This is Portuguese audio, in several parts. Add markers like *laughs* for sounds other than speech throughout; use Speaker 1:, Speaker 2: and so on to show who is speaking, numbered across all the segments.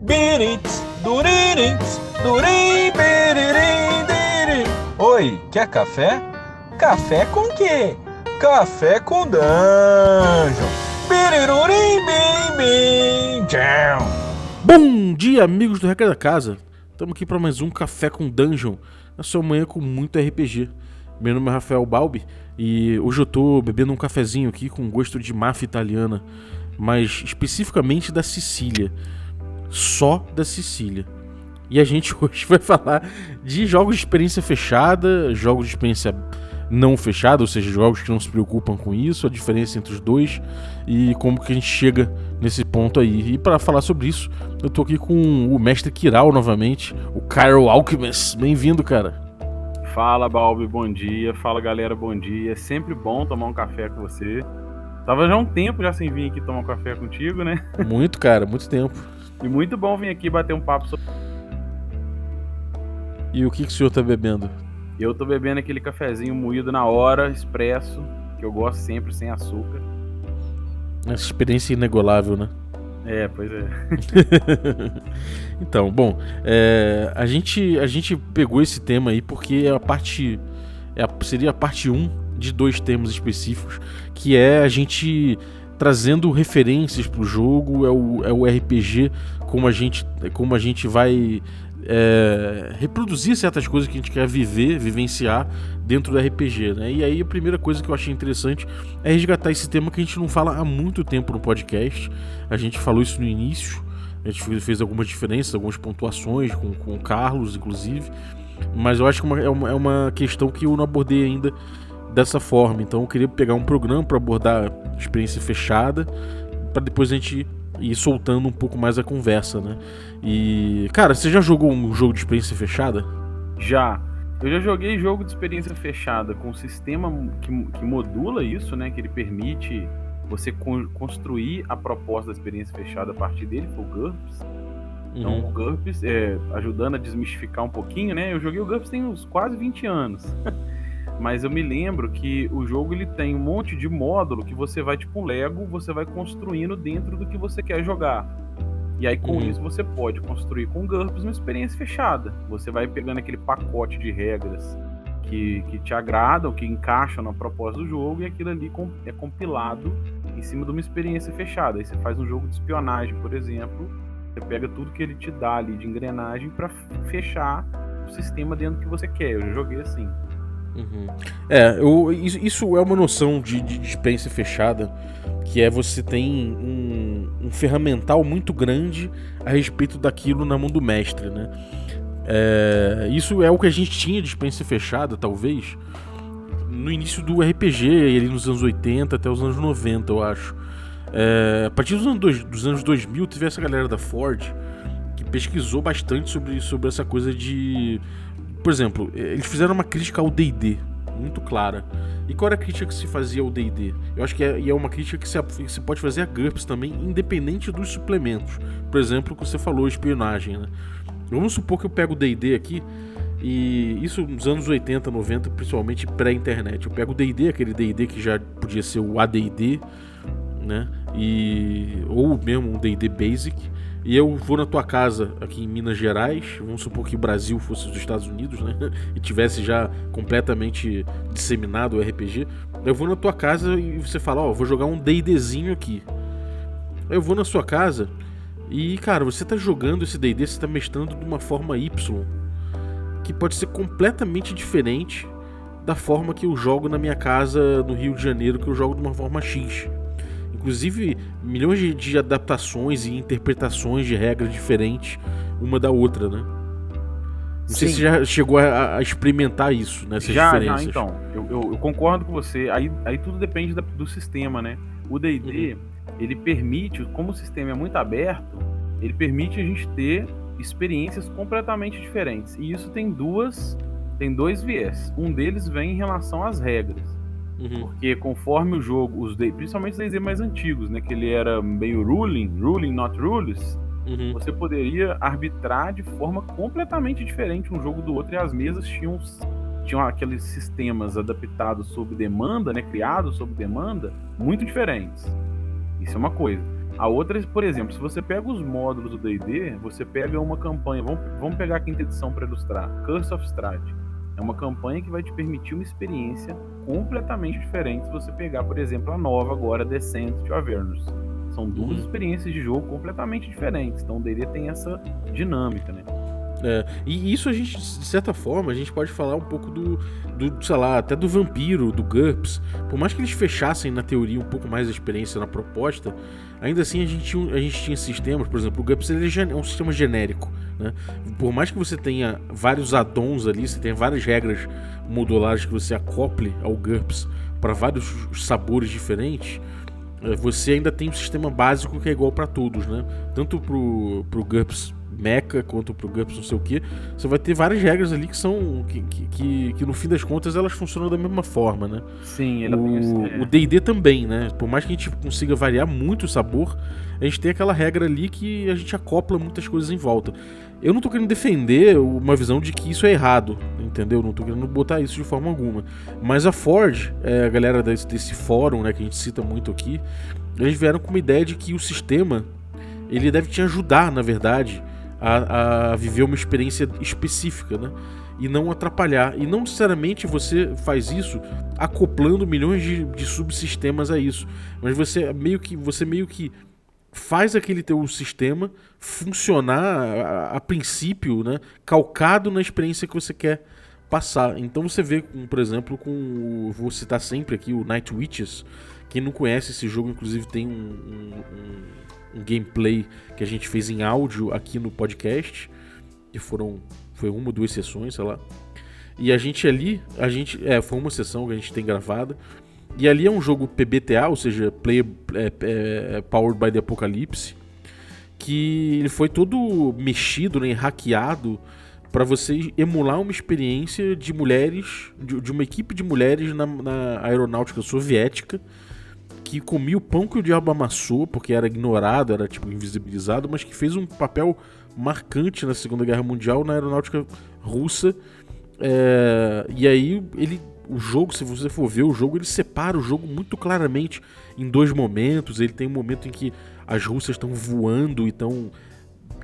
Speaker 1: Birits, duririts, durim, biririm, diri. Oi, quer café? Café com quê? Café com dungeon. Birirurim, bim, bim.
Speaker 2: Bom dia, amigos do Regra da Casa. Estamos aqui para mais um Café com Dungeon, na sua manhã com muito RPG. Meu nome é Rafael Balbi e hoje eu tô bebendo um cafezinho aqui com gosto de máfia italiana, mas especificamente da Sicília. Só da Sicília. E a gente *laughs* hoje vai falar de jogos de experiência fechada, jogos de experiência não fechada, ou seja, jogos que não se preocupam com isso, a diferença entre os dois e como que a gente chega nesse ponto aí. E para falar sobre isso, eu tô aqui com o mestre Kiral novamente, o Cairo Alchemist. Bem-vindo, cara.
Speaker 3: Fala, Balbi, bom dia. Fala, galera, bom dia. É sempre bom tomar um café com você. Tava já um tempo já sem vir aqui tomar um café contigo, né?
Speaker 2: Muito, cara, muito tempo.
Speaker 3: E muito bom vir aqui bater um papo sobre.
Speaker 2: E o que, que o senhor tá bebendo?
Speaker 3: Eu tô bebendo aquele cafezinho moído na hora, expresso, que eu gosto sempre sem açúcar.
Speaker 2: Essa experiência inegolável, né?
Speaker 3: É, pois é. *laughs*
Speaker 2: então, bom, é, a, gente, a gente pegou esse tema aí porque é a parte. É a, seria a parte 1 de dois temas específicos, que é a gente trazendo referências pro jogo, é o, é o RPG, como a gente, como a gente vai é, reproduzir certas coisas que a gente quer viver, vivenciar dentro do RPG, né? E aí a primeira coisa que eu achei interessante é resgatar esse tema que a gente não fala há muito tempo no podcast. A gente falou isso no início, a gente fez algumas diferenças, algumas pontuações com, com o Carlos, inclusive. Mas eu acho que uma, é, uma, é uma questão que eu não abordei ainda dessa forma. Então eu queria pegar um programa para abordar experiência fechada, para depois a gente ir soltando um pouco mais a conversa, né? E, cara, você já jogou um jogo de experiência fechada?
Speaker 3: Já. Eu já joguei jogo de experiência fechada com um sistema que, que modula isso, né? Que ele permite você con construir a proposta da experiência fechada a partir dele, foi o GURPS. Então, uhum. o GURPS, é, ajudando a desmistificar um pouquinho, né? Eu joguei o GURPS tem uns quase 20 anos. *laughs* Mas eu me lembro que o jogo ele tem um monte de módulo que você vai, tipo Lego, você vai construindo dentro do que você quer jogar. E aí com uhum. isso você pode construir com GURPS uma experiência fechada. Você vai pegando aquele pacote de regras que, que te agradam, que encaixam na proposta do jogo, e aquilo ali é compilado em cima de uma experiência fechada. Aí você faz um jogo de espionagem, por exemplo, você pega tudo que ele te dá ali de engrenagem para fechar o sistema dentro que você quer. Eu já joguei assim.
Speaker 2: Uhum. É, eu, isso é uma noção de, de dispensa fechada, que é você tem um, um, ferramental muito grande a respeito daquilo na mão do mestre, né? É, isso é o que a gente tinha de dispensa fechada, talvez, no início do RPG, ali nos anos 80 até os anos 90, eu acho. É, a partir dos anos, dos anos 2000, teve essa galera da Ford que pesquisou bastante sobre, sobre essa coisa de por exemplo, eles fizeram uma crítica ao D&D muito clara. E qual era a crítica que se fazia ao D&D? Eu acho que é, e é uma crítica que se, que se pode fazer a GURPS também, independente dos suplementos. Por exemplo, o que você falou, espionagem, né? Vamos supor que eu pego o D&D aqui, e isso nos anos 80, 90, principalmente pré-internet. Eu pego o D&D, aquele D&D que já podia ser o AD&D, né? E, ou mesmo um D&D Basic e eu vou na tua casa aqui em Minas Gerais, vamos supor que o Brasil fosse os Estados Unidos, né? *laughs* E tivesse já completamente disseminado o RPG. Eu vou na tua casa e você fala, ó, oh, vou jogar um D&Dzinho aqui. Eu vou na sua casa e, cara, você tá jogando esse D&D, você tá mestrando de uma forma Y, que pode ser completamente diferente da forma que eu jogo na minha casa no Rio de Janeiro, que eu jogo de uma forma X inclusive milhões de, de, adaptações e interpretações de regras diferentes uma da outra, né? Não Sim. sei se já chegou a, a experimentar isso, nessas já, diferenças.
Speaker 3: Já, então. Eu, eu, eu, concordo com você. Aí, aí tudo depende da, do sistema, né? O D&D, uhum. ele permite, como o sistema é muito aberto, ele permite a gente ter experiências completamente diferentes. E isso tem duas, tem dois viés. Um deles vem em relação às regras. Uhum. Porque conforme o jogo, os principalmente os DayZ mais antigos, né? Que ele era meio ruling, ruling not rules, uhum. você poderia arbitrar de forma completamente diferente um jogo do outro e as mesas tinham, tinham aqueles sistemas adaptados sob demanda, né? Criados sob demanda, muito diferentes. Isso é uma coisa. A outra, por exemplo, se você pega os módulos do D&D, você pega uma campanha, vamos, vamos pegar a quinta edição para ilustrar, Curse of Strahd. É uma campanha que vai te permitir uma experiência completamente diferente se você pegar, por exemplo, a nova agora, Descent to Avernus. São duas uhum. experiências de jogo completamente diferentes. Então o D&D tem essa dinâmica, né?
Speaker 2: É, e isso a gente, de certa forma, a gente pode falar um pouco do, do, sei lá, até do vampiro, do GURPS. Por mais que eles fechassem na teoria um pouco mais a experiência na proposta, ainda assim a gente tinha, a gente tinha sistemas, por exemplo, o GURPS ele é um sistema genérico. Né? Por mais que você tenha vários addons ali, você tenha várias regras modulares que você acople ao GURPS para vários sabores diferentes, é, você ainda tem um sistema básico que é igual para todos, né? Tanto pro, pro GURPS Mecha quanto pro GURPS não sei o que, você vai ter várias regras ali que são. Que, que, que, no fim das contas elas funcionam da mesma forma, né?
Speaker 3: Sim,
Speaker 2: ela o, o DD também, né? Por mais que a gente consiga variar muito o sabor, a gente tem aquela regra ali que a gente acopla muitas coisas em volta. Eu não tô querendo defender uma visão de que isso é errado, entendeu? Não tô querendo botar isso de forma alguma. Mas a Ford, é, a galera desse, desse fórum, né, que a gente cita muito aqui, eles vieram com uma ideia de que o sistema ele deve te ajudar, na verdade, a, a viver uma experiência específica, né? E não atrapalhar. E não necessariamente você faz isso acoplando milhões de, de subsistemas a isso. Mas você meio que. Você meio que faz aquele teu sistema funcionar a, a, princípio, né, calcado na experiência que você quer passar. Então você vê, por exemplo, com vou citar sempre aqui o Night Witches. Quem não conhece esse jogo, inclusive tem um, um, um um gameplay que a gente fez em áudio aqui no podcast, que foram foi uma ou duas sessões, sei lá. E a gente ali, a gente é, foi uma sessão que a gente tem gravada. E ali é um jogo PBTA, ou seja, Player é, é, Powered by the Apocalypse, que ele foi todo mexido, né, hackeado para você emular uma experiência de mulheres, de, de uma equipe de mulheres na, na aeronáutica soviética que comia o pão que o diabo amassou, porque era ignorado, era tipo invisibilizado, mas que fez um papel marcante na Segunda Guerra Mundial na aeronáutica russa. É, e aí ele o jogo, se você for ver o jogo, ele separa o jogo muito claramente em dois momentos. Ele tem um momento em que as russas estão voando e estão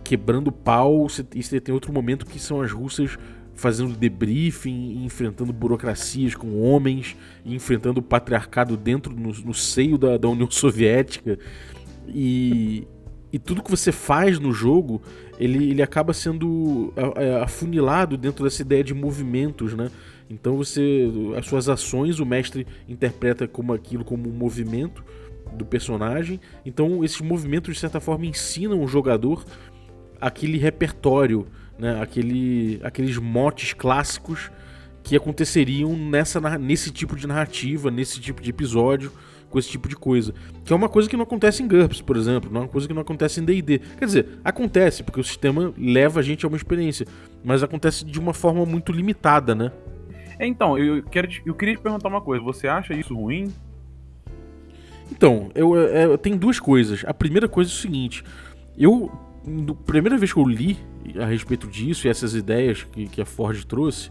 Speaker 2: quebrando pau, e tem outro momento que são as russas fazendo debriefing, enfrentando burocracias com homens, enfrentando o patriarcado dentro, no, no seio da, da, União *laughs* Soviética. E, e tudo que você faz no jogo, ele, ele acaba sendo afunilado dentro dessa ideia de movimentos, né? Então você. As suas ações o mestre interpreta como aquilo como um movimento do personagem. Então esses movimentos, de certa forma, ensinam o jogador aquele repertório né, aquele, aqueles motes clássicos que aconteceriam nessa, nesse tipo de narrativa, nesse tipo de episódio, com esse tipo de coisa. Que é uma coisa que não acontece em GURPS, por exemplo, não é uma coisa que não acontece em D&D. Quer dizer, acontece, porque o sistema leva a gente a uma experiência, mas acontece de uma forma muito limitada, né?
Speaker 3: É, então, eu, quero te, eu queria te perguntar uma coisa, você acha isso ruim?
Speaker 2: Então, eu, eu, eu tenho duas coisas. A primeira coisa é o seguinte, eu primeira vez que eu li a respeito disso e essas ideias que, que a Ford trouxe,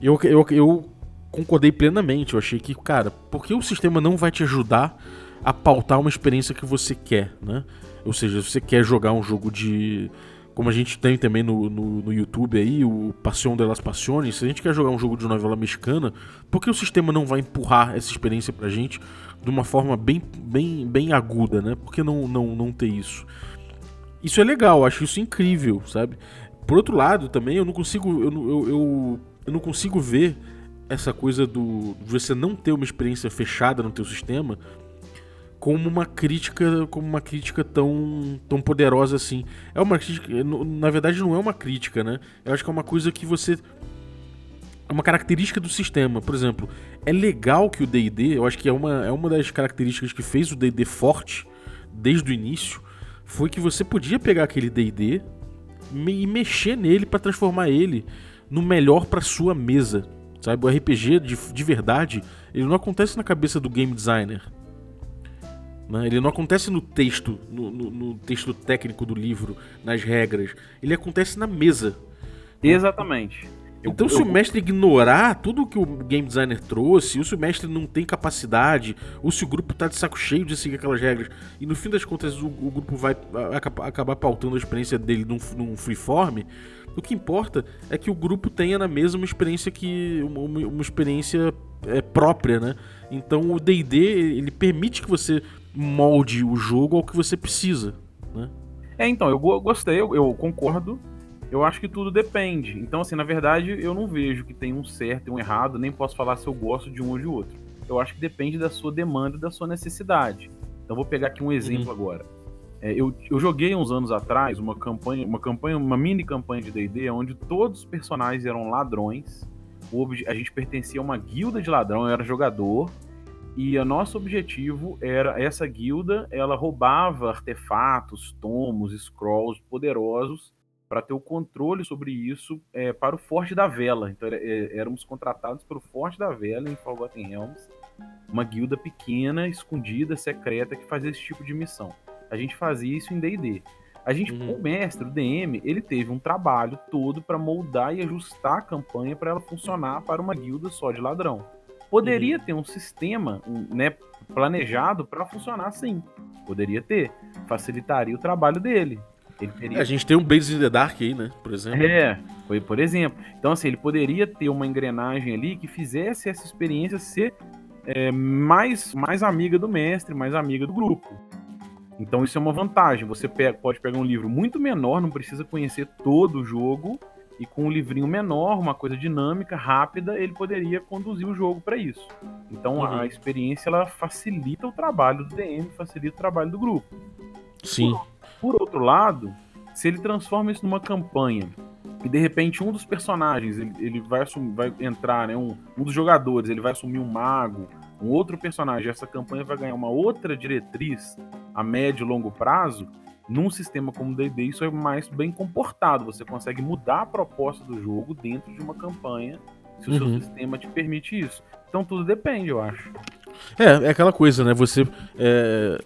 Speaker 2: eu, eu, eu concordei plenamente. Eu achei que, cara, porque o sistema não vai te ajudar a pautar uma experiência que você quer, né? Ou seja, se você quer jogar um jogo de. Como a gente tem também no, no, no YouTube aí, o Passion de las Passiones, se a gente quer jogar um jogo de novela mexicana, por que o sistema não vai empurrar essa experiência pra gente de uma forma bem, bem, bem aguda, né? Por que não, não, não ter isso? Isso é legal, acho isso incrível, sabe? Por outro lado, também eu não consigo. Eu, eu, eu, eu não consigo ver essa coisa do. de você não ter uma experiência fechada no teu sistema como uma crítica como uma crítica tão, tão poderosa assim. É uma crítica, na verdade não é uma crítica, né? Eu acho que é uma coisa que você é uma característica do sistema. Por exemplo, é legal que o D&D, eu acho que é uma, é uma das características que fez o D&D forte desde o início, foi que você podia pegar aquele D&D e mexer nele para transformar ele no melhor para sua mesa. Sabe, o RPG de, de verdade, ele não acontece na cabeça do game designer. Né? Ele não acontece no texto, no, no, no, texto técnico do livro, nas regras. Ele acontece na mesa.
Speaker 3: Exatamente. Eu-
Speaker 2: Então, se
Speaker 3: eu-
Speaker 2: o mestre ignorar tudo que o game designer trouxe, ou se o mestre não tem capacidade, ou se o grupo tá de saco cheio de seguir aquelas regras, e no fim das contas o, o grupo vai a- acabar pautando a experiência dele num, num freeform, o que importa é que o grupo tenha na mesa uma experiência que. uma, uma- experiência é, própria, né? Então o DD ele permite que você molde o jogo ao que você precisa.
Speaker 3: É, então, eu go- gostei, eu, eu concordo. Eu acho que tudo depende. Então, assim, na verdade, eu não vejo que tem um certo e um errado, nem posso falar se eu gosto de um ou de outro. Eu acho que depende da sua demanda e da sua necessidade. Então, vou pegar aqui um exemplo agora. É, eu, eu joguei uns anos atrás uma campanha, uma campanha, uma mini campanha de D&D, onde todos os personagens eram ladrões. A gente pertencia a uma guilda de ladrão, eu era jogador. E o nosso objetivo era essa guilda, ela roubava artefatos, tomos, scrolls poderosos para ter o controle sobre isso é, para o Forte da Vela. Então é, éramos contratados pelo Forte da Vela em Forgotten Realms, uma guilda pequena, escondida, secreta que fazia esse tipo de missão. A gente fazia isso em D&D. A gente,
Speaker 2: Uhum.
Speaker 3: o mestre, o DM, ele teve um trabalho todo para moldar e ajustar a campanha para ela funcionar para uma guilda só de ladrão. Poderia ter um sistema, um, né, planejado para funcionar sim. Poderia ter. Facilitaria o trabalho dele. Teria
Speaker 2: A gente tem um Blades in the Dark aí, né? Por exemplo.
Speaker 3: é, foi por exemplo. Então, assim, ele poderia ter uma engrenagem ali que fizesse essa experiência ser é, mais, mais amiga do mestre, mais amiga do grupo. Então, isso é uma vantagem. Você pe- pode pegar um livro muito menor, não precisa conhecer todo o jogo, e com um livrinho menor, uma coisa dinâmica, rápida, ele poderia conduzir o jogo para isso. Então,
Speaker 2: Uhum.
Speaker 3: a experiência ela facilita o trabalho do DM, facilita o trabalho do grupo.
Speaker 2: Sim.
Speaker 3: Por outro lado, se ele transforma isso numa campanha e de repente um dos personagens ele, ele vai, assumir, vai entrar, né, um, um dos jogadores, ele vai assumir um mago, um outro personagem, essa campanha vai ganhar uma outra diretriz a médio e longo prazo, num sistema como o D&D isso é mais bem comportado, você consegue mudar a proposta do jogo dentro de uma campanha, se o seu
Speaker 2: Uhum.
Speaker 3: sistema te permite isso. Então tudo depende, eu acho.
Speaker 2: É, é aquela coisa, né? Você. é,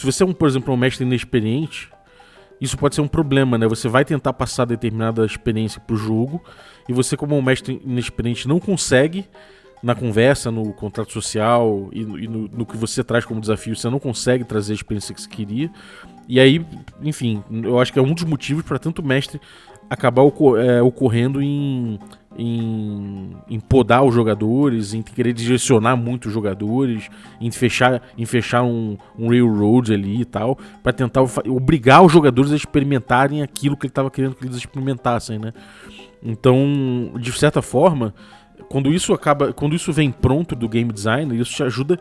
Speaker 2: Se você é, um, por exemplo, um mestre inexperiente, isso pode ser um problema, né? Você vai tentar passar determinada experiência pro jogo, e você, como um mestre inexperiente, não consegue, na conversa, no contrato social e, no, e no- no que você traz como desafio, você não consegue trazer a experiência que você queria. E aí, enfim, eu acho que é um dos motivos para tanto mestre acabar ocor- é, ocorrendo em, em, em podar os jogadores, em querer direcionar muito os jogadores, em fechar, em fechar um, um railroad ali e tal, para tentar obrigar os jogadores a experimentarem aquilo que ele estava querendo que eles experimentassem, né? Então, de certa forma, quando isso acaba, quando isso vem pronto do game design, isso te ajuda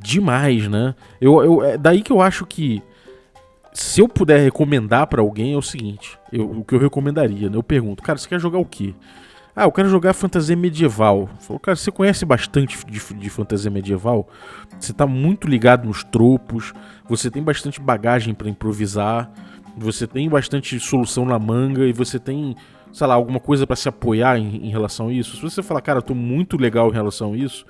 Speaker 2: demais, né? Eu, eu, é daí que eu acho que se eu puder recomendar pra alguém é o seguinte, eu- o que eu recomendaria, né? Eu pergunto, cara, você quer jogar o quê? Ah, eu quero jogar fantasia medieval. Falou, cara, você conhece bastante de, de fantasia medieval? Você tá muito ligado nos tropos, você tem bastante bagagem pra improvisar, você tem bastante solução na manga e você tem, sei lá, alguma coisa pra se apoiar em, em relação a isso. Se você falar, cara, eu tô muito legal em relação a isso,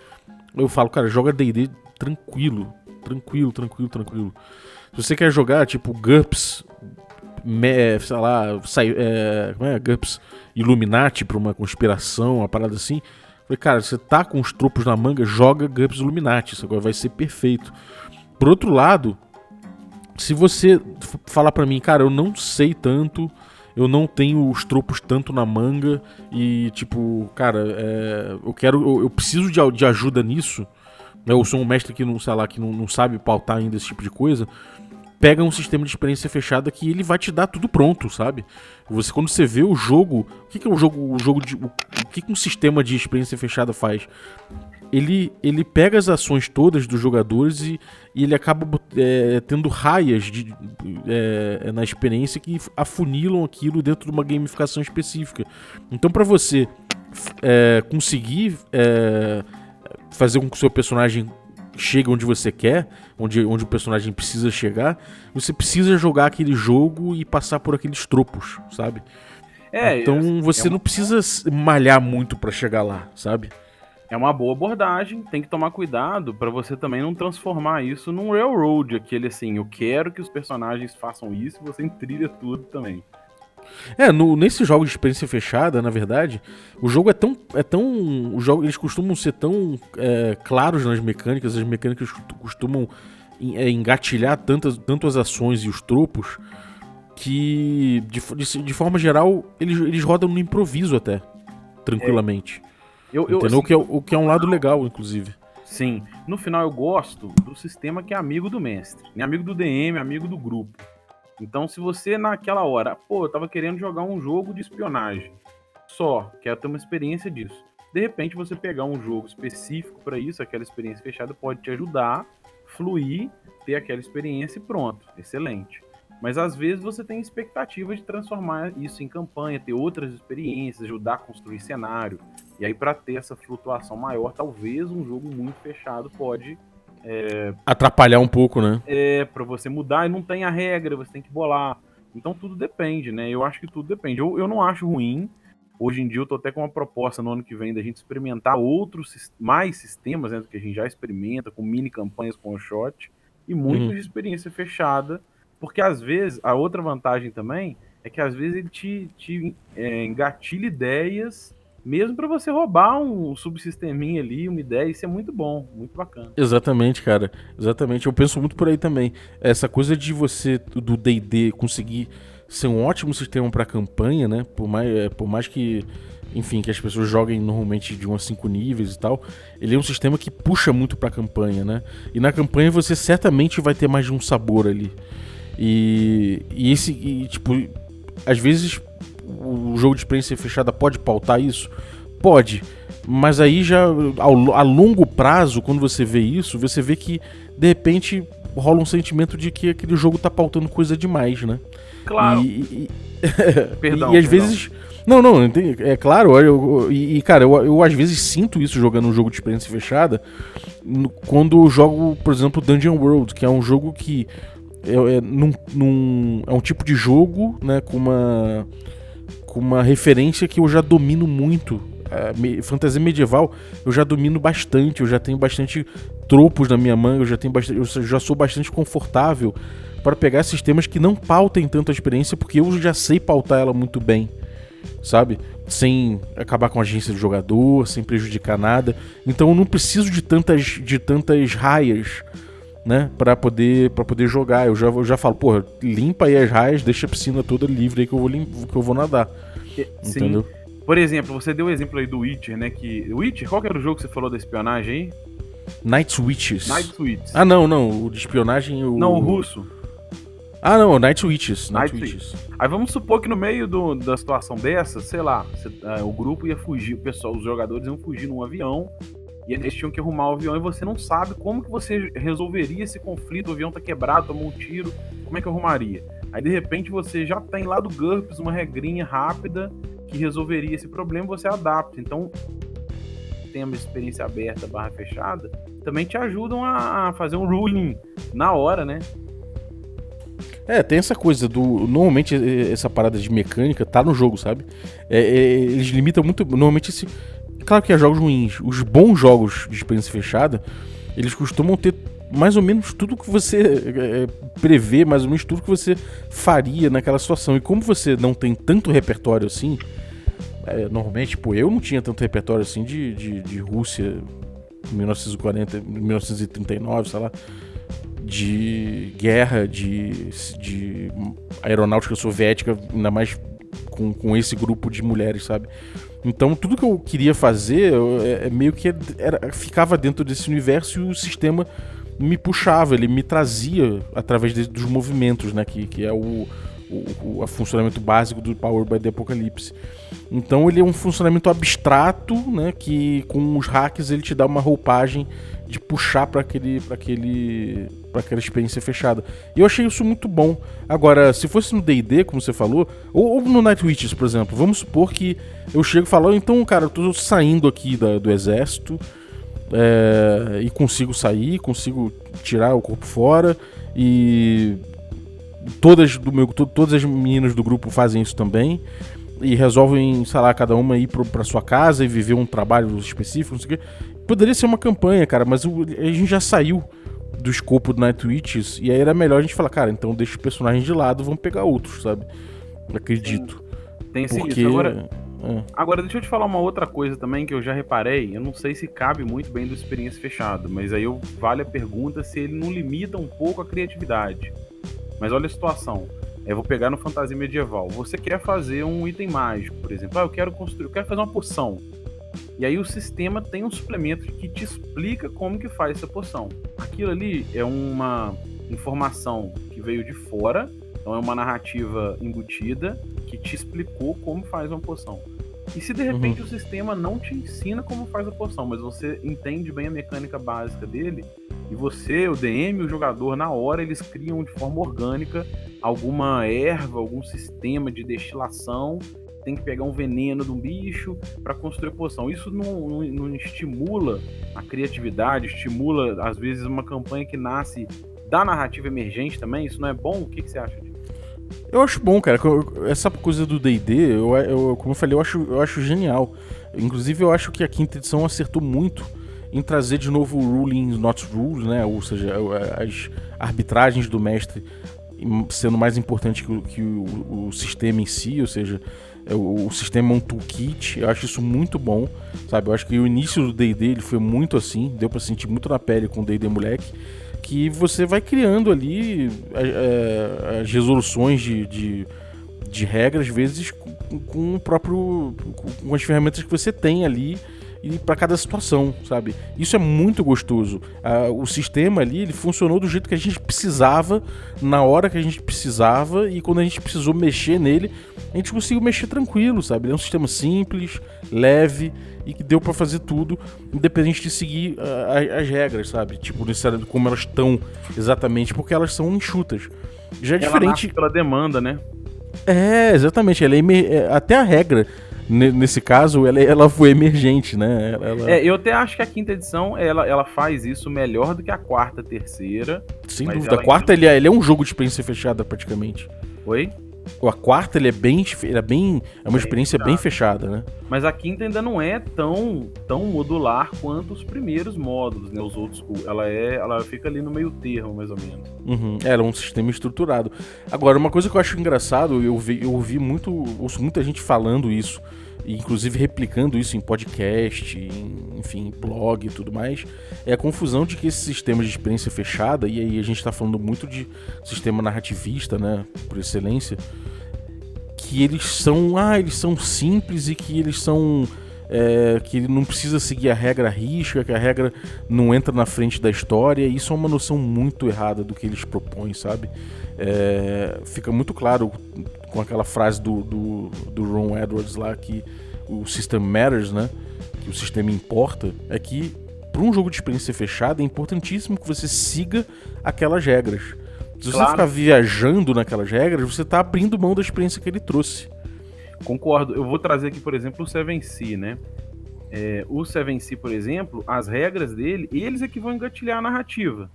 Speaker 2: eu falo, cara, joga D&D tranquilo, tranquilo, tranquilo, tranquilo. Se você quer jogar, tipo, GURPS, me- sei lá, sai, é, como é? GURPS Illuminati pra uma conspiração, uma parada assim. Falei, cara, você tá com os tropos na manga, joga GURPS Illuminati, isso agora vai ser perfeito. Por outro lado, se você falar pra mim, cara, eu não sei tanto, eu não tenho os tropos tanto na manga e, tipo, cara, é, eu quero, eu, eu preciso de, de ajuda nisso, né, eu sou um mestre que não, sei lá, que não, não sabe pautar ainda esse tipo de coisa, pega um sistema de experiência fechada que ele vai te dar tudo pronto, sabe? Você quando você vê o jogo, o que, que é o jogo, o jogo de, o, o que, que um sistema de experiência fechada faz? Ele, ele pega as ações todas dos jogadores e, e ele acaba é, tendo raias de, é, na experiência que afunilam aquilo dentro de uma gamificação específica. Então, para você é, conseguir é, fazer com que o seu personagem chegue onde você quer, onde, onde o personagem precisa chegar, você precisa jogar aquele jogo e passar por aqueles tropos, sabe?
Speaker 3: É,
Speaker 2: então você
Speaker 3: é
Speaker 2: não
Speaker 3: uma-
Speaker 2: precisa s- malhar muito pra chegar lá, sabe?
Speaker 3: É uma boa abordagem, tem que tomar cuidado pra você também não transformar isso num railroad, aquele assim, eu quero que os personagens façam isso e você trilha tudo também.
Speaker 2: É, no, nesse jogo de experiência fechada, na verdade, o jogo é tão. É tão o jogo, eles costumam ser tão é, claros nas mecânicas, as mecânicas costumam é, engatilhar tantas, tanto as ações e os tropos que, de, de, de, forma geral, eles, eles rodam no improviso até, tranquilamente. É. Eu, eu, Entendeu? Assim, o, que é, o que é um lado legal, inclusive.
Speaker 3: Sim. No final, eu gosto do sistema que é amigo do mestre. Né? Amigo do DM, amigo do grupo. Então, se você naquela hora, pô, eu tava querendo jogar um jogo de espionagem, só, quero ter uma experiência disso. De repente, você pegar um jogo específico para isso, aquela experiência fechada, pode te ajudar, fluir, ter aquela experiência e pronto, excelente. Mas às vezes você tem expectativa de transformar isso em campanha, ter outras experiências, ajudar a construir cenário. E aí, para ter essa flutuação maior, talvez um jogo muito fechado pode
Speaker 2: é, Atrapalhar um pouco, né?
Speaker 3: É, para você mudar e não tem a regra, você tem que bolar. Então tudo depende, né? Eu acho que tudo depende. Eu, eu não acho ruim. Hoje em dia eu tô até com uma proposta no ano que vem da gente experimentar outros, mais sistemas, né, do que a gente já experimenta, com mini campanhas com o shot, e muito uhum. de experiência fechada. Porque às vezes, a outra vantagem também é que às vezes ele te, te é, engatilha ideias mesmo para você roubar um subsisteminha ali, uma ideia, isso é muito bom, muito bacana.
Speaker 2: Exatamente, cara. Exatamente. Eu penso muito por aí também. Essa coisa de você, do DD, conseguir ser um ótimo sistema para campanha, né? Por mais, é, por mais que, enfim, que as pessoas joguem normalmente de 1 a 5 níveis e tal, ele é um sistema que puxa muito pra campanha, né? E na campanha você certamente vai ter mais de um sabor ali. E, e esse, e, tipo, às vezes o jogo de experiência fechada pode pautar isso? Pode. Mas aí já ao, a longo prazo, quando você vê isso, você vê que de repente rola um sentimento de que aquele jogo tá pautando coisa demais, né?
Speaker 3: Claro.
Speaker 2: E, e, *laughs* perdão, e às perdão. vezes. Não, não, é claro, eu, e, cara, eu, eu às vezes sinto isso jogando um jogo de experiência fechada quando eu jogo, por exemplo, Dungeon World, que é um jogo que é, é, num, num, é um tipo de jogo, né, com uma com uma referência que eu já domino muito. É, fantasia medieval eu já domino bastante, eu já tenho bastante tropos na minha manga, eu já tenho bastante, eu já sou bastante confortável para pegar sistemas que não pautem tanto a experiência, porque eu já sei pautar ela muito bem, sabe? Sem acabar com a agência do jogador, sem prejudicar nada. Então eu não preciso de tantas de tantas raias né, para poder para poder jogar. Eu já, eu já falo, porra, limpa aí as raias, deixa a piscina toda livre aí que eu vou que eu vou nadar.
Speaker 3: Sim. Entendeu? Por exemplo, você deu o exemplo aí do Witcher, né, que Witcher, qual que era o jogo que você falou da espionagem aí?
Speaker 2: Night Witches.
Speaker 3: Night Witches.
Speaker 2: Ah, não, não, o de espionagem o
Speaker 3: Não, o russo.
Speaker 2: Ah, não, Night Witches. Night, Night Witches.
Speaker 3: Aí vamos supor que no meio do, da situação dessa, sei lá, uh, o grupo ia fugir, o pessoal, os jogadores iam fugir num avião e eles tinham que arrumar o avião e você não sabe como que você resolveria esse conflito, o avião tá quebrado, tomou um tiro, como é que arrumaria? Aí de repente você já tem lá do GURPS uma regrinha rápida que resolveria esse problema, você adapta. Então, tem uma experiência aberta barra fechada, também te ajudam a fazer um ruling na hora, né?
Speaker 2: É, tem essa coisa do. Normalmente essa parada de mecânica tá no jogo, sabe? É, é, eles limitam muito. Normalmente esse, Claro que há jogos ruins. Os bons jogos de experiência fechada, eles costumam ter mais ou menos tudo que você é, prevê, mais ou menos tudo que você faria naquela situação. E como você não tem tanto repertório assim, é, normalmente, tipo, eu não tinha tanto repertório assim de, de, de Rússia 1940, 1939, sei lá, de guerra, de, de aeronáutica soviética, ainda mais com, com esse grupo de mulheres, sabe? Então tudo que eu queria fazer é, é, meio que era, ficava dentro desse universo e o sistema me puxava, ele me trazia através de, dos movimentos, né? Que, que é o, o, o funcionamento básico do Power by the Apocalypse. Então ele é um funcionamento abstrato, né? Que com os hacks ele te dá uma roupagem de puxar para aquele, aquele, para aquela experiência fechada. E eu achei isso muito bom. Agora, se fosse no D&D, como você falou, ou, ou, no Night Witches, por exemplo, vamos supor que eu chego e falo, então, cara, eu tô saindo aqui da, do exército é, e consigo sair, consigo tirar o corpo fora e todas do meu, todas as meninas do grupo fazem isso também e resolvem, sei lá, cada uma ir para sua casa e viver um trabalho específico, não sei o quê. Poderia ser uma campanha, cara, mas a gente já saiu do escopo do Night Witches e aí era melhor a gente falar, cara, então deixa os personagens de lado, vamos pegar outros, sabe? Acredito.
Speaker 3: Tem sim,
Speaker 2: Porque.
Speaker 3: isso. Agora,
Speaker 2: é.
Speaker 3: agora, deixa eu te falar uma outra coisa também que eu já reparei. Eu não sei se cabe muito bem do experiência fechada, mas aí eu, vale a pergunta se ele não limita um pouco a criatividade. Mas olha a situação. Eu vou pegar no fantasia medieval. Você quer fazer um item mágico, por exemplo. Ah, eu quero construir, eu quero fazer uma poção. E aí o sistema tem um suplemento que te explica como que faz essa poção. Aquilo ali é uma informação que veio de fora, então é uma narrativa embutida que te explicou como faz uma poção. E se de repente o sistema não te ensina como faz a poção, mas você entende bem a mecânica básica dele, e você, o DM, o jogador, na hora eles criam de forma orgânica alguma erva, algum sistema de destilação, tem que pegar um veneno de um bicho para construir poção. Isso não, não, não estimula a criatividade, estimula às vezes uma campanha que nasce da narrativa emergente também. Isso não é bom? O que, que você acha disso?
Speaker 2: Eu acho bom, cara. Essa coisa do D&D, eu, eu, como eu falei, eu acho, eu acho genial. Inclusive, eu acho que a quinta edição acertou muito em trazer de novo o ruling not rules, né? Ou seja, as arbitragens do mestre sendo mais importante que o, que o, o sistema em si, ou seja, o, sistema é um toolkit. Eu acho isso muito bom, sabe? Eu acho que o início do D&D ele foi muito assim, deu para sentir muito na pele com o D&D moleque que você vai criando ali é, as resoluções de, de, de regras, às vezes com, com o próprio. com as ferramentas que você tem ali e para cada situação, sabe? Isso é muito gostoso. Ah, o sistema ali ele funcionou do jeito que a gente precisava, na hora que a gente precisava e quando a gente precisou mexer nele, a gente conseguiu mexer tranquilo, sabe? Ele é um sistema simples, leve e que deu para fazer tudo, independente de seguir uh, as regras, sabe? Tipo, necessariamente como elas estão exatamente, porque elas são enxutas. Já é
Speaker 3: Ela
Speaker 2: diferente.
Speaker 3: pela demanda, né?
Speaker 2: É, exatamente. Ela é emer... Até a regra, nesse caso, ela, ela foi emergente, né? Ela...
Speaker 3: É, eu até acho que a quinta edição ela, ela faz isso melhor do que a quarta, terceira.
Speaker 2: Sem dúvida. A quarta ainda... ele, é, ele é um jogo de experiência fechada, praticamente.
Speaker 3: Oi?
Speaker 2: A quarta ele é bem, ele é bem, é uma experiência bem fechada, né?
Speaker 3: Mas a quinta ainda não é tão, tão modular quanto os primeiros módulos, né? Os outros, ela é, ela fica ali no meio termo, mais ou menos.
Speaker 2: Uhum. Ela é um sistema estruturado. Agora, uma coisa que eu acho engraçado, eu, vi, eu ouvi muito, ouço muita gente falando isso inclusive replicando isso em podcast, em, enfim, blog e tudo mais, é a confusão de que esse sistema de experiência fechada, e aí a gente está falando muito de sistema narrativista, né, por excelência, que eles são, ah, eles são simples e que eles são é, que ele não precisa seguir a regra risca, que a regra não entra na frente da história. Isso é uma noção muito errada do que eles propõem, sabe? É, fica muito claro com aquela frase do, do, do Ron Edwards lá que o system matters, né? Que o sistema importa, é que para um jogo de experiência fechada é importantíssimo que você siga aquelas regras. Se claro. você ficar viajando naquelas regras, você está abrindo mão da experiência que ele trouxe.
Speaker 3: Concordo. Eu vou trazer aqui, por exemplo, o 7C, né? É, o 7C, por exemplo, as regras dele, eles é que vão engatilhar a narrativa.